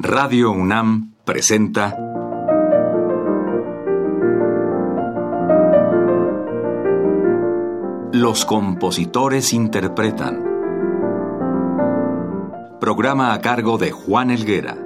Radio UNAM presenta Los compositores interpretan. Programa a cargo de Juan Elguera.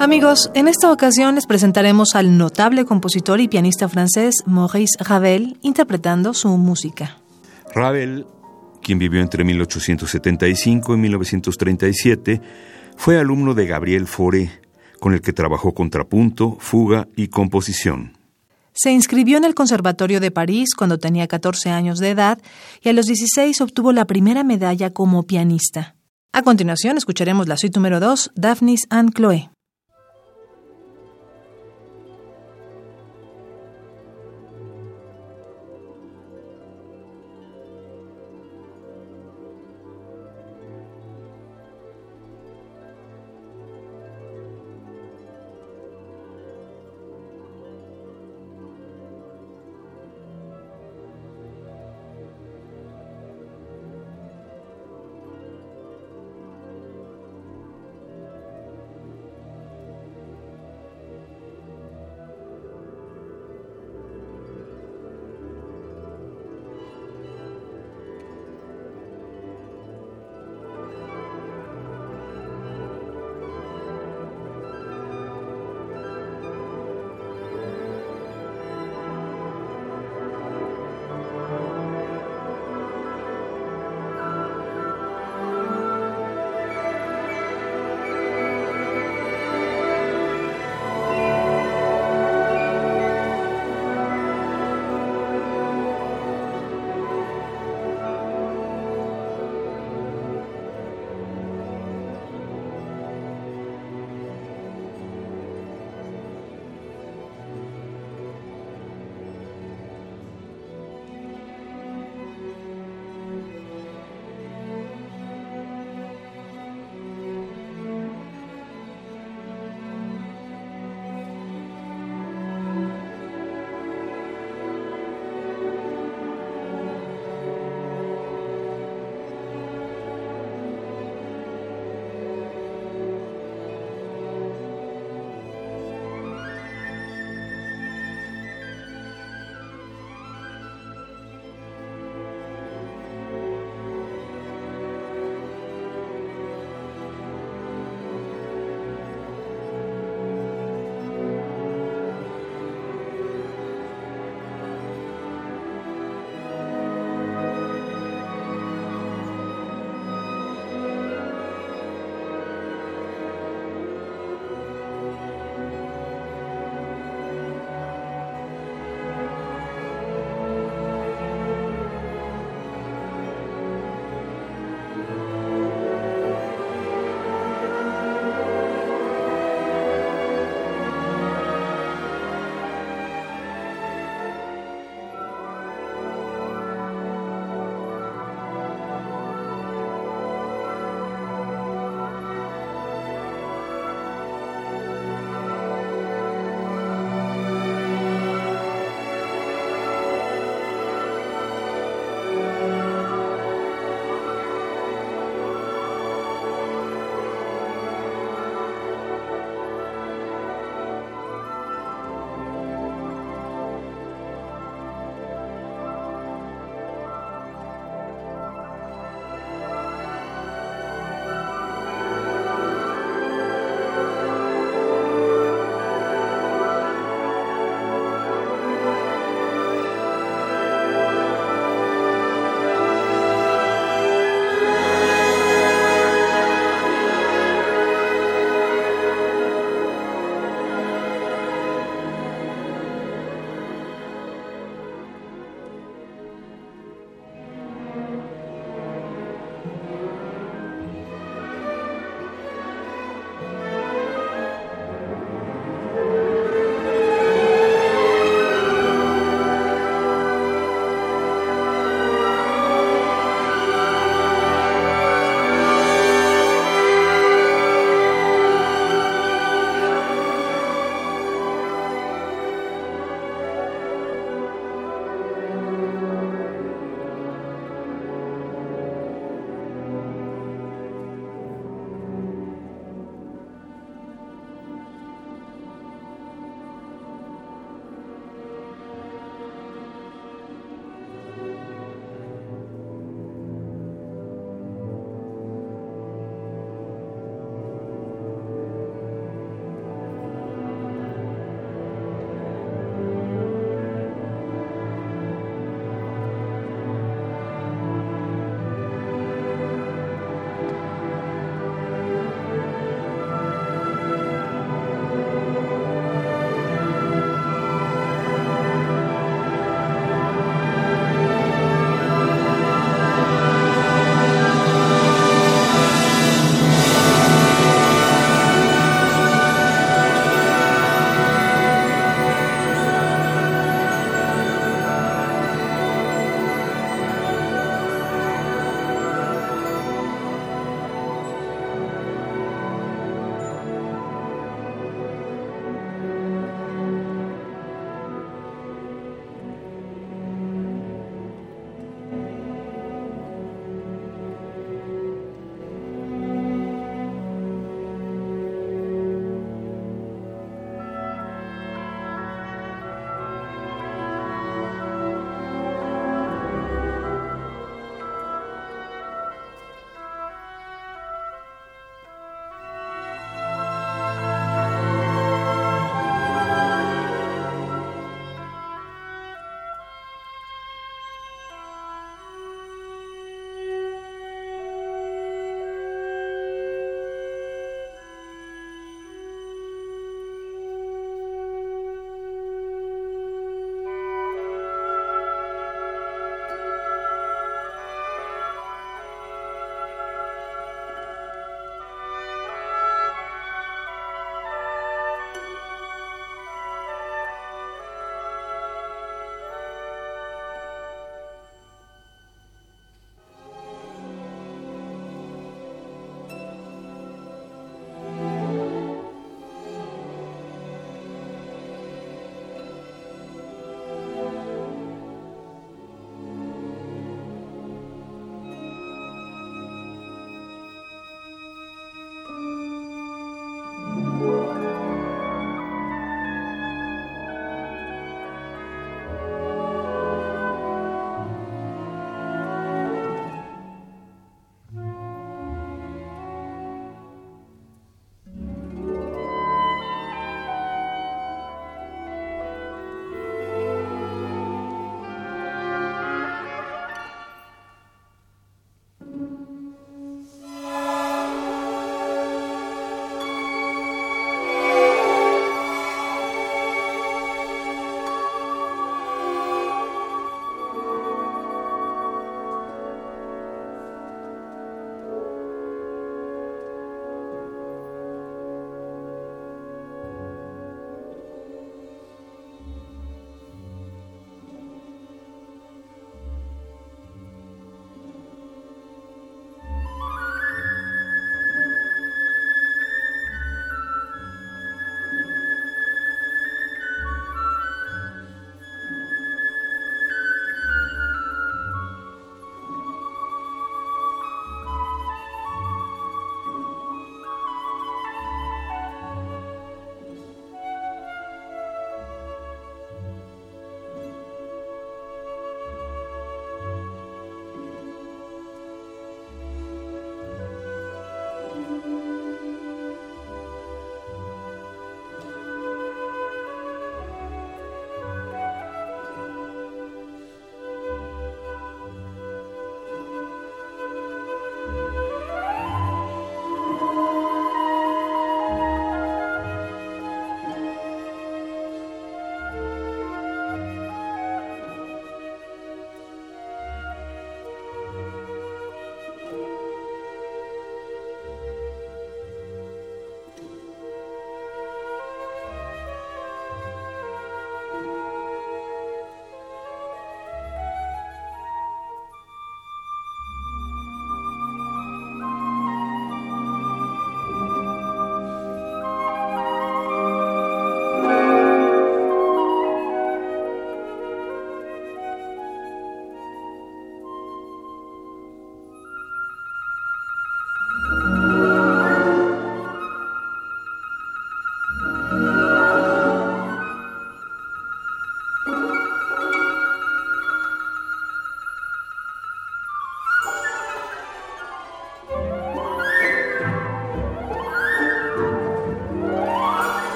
Amigos, en esta ocasión les presentaremos al notable compositor y pianista francés Maurice Ravel interpretando su música. Ravel, quien vivió entre 1875 y 1937, fue alumno de Gabriel Fauré, con el que trabajó contrapunto, fuga y composición. Se inscribió en el Conservatorio de París cuando tenía 14 años de edad y a los 16 obtuvo la primera medalla como pianista. A continuación escucharemos la suite número 2, Daphnis and Chloe.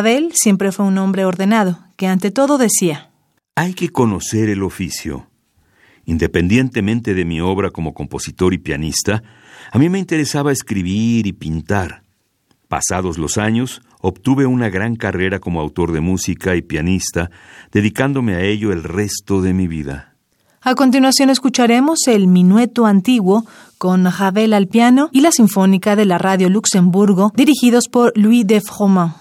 Ravel siempre fue un hombre ordenado, que ante todo decía, Hay que conocer el oficio. Independientemente de mi obra como compositor y pianista, a mí me interesaba escribir y pintar. Pasados los años, obtuve una gran carrera como autor de música y pianista, dedicándome a ello el resto de mi vida. A continuación escucharemos el Minueto Antiguo con Ravel al piano y la Sinfónica de la Radio Luxemburgo, dirigidos por Louis de Froment.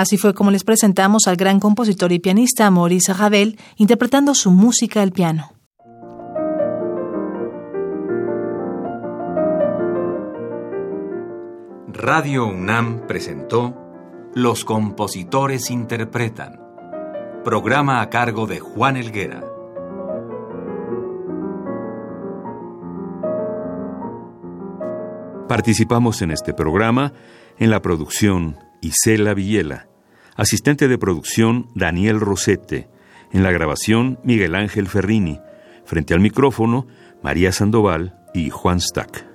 Así fue como les presentamos al gran compositor y pianista Maurice Ravel interpretando su música al piano. Radio UNAM presentó Los compositores interpretan, programa a cargo de Juan Elguera. Participamos en este programa en la producción Isela Villela, asistente de producción Daniel Rosete, en la grabación Miguel Ángel Ferrini, frente al micrófono María Sandoval y Juan Stack.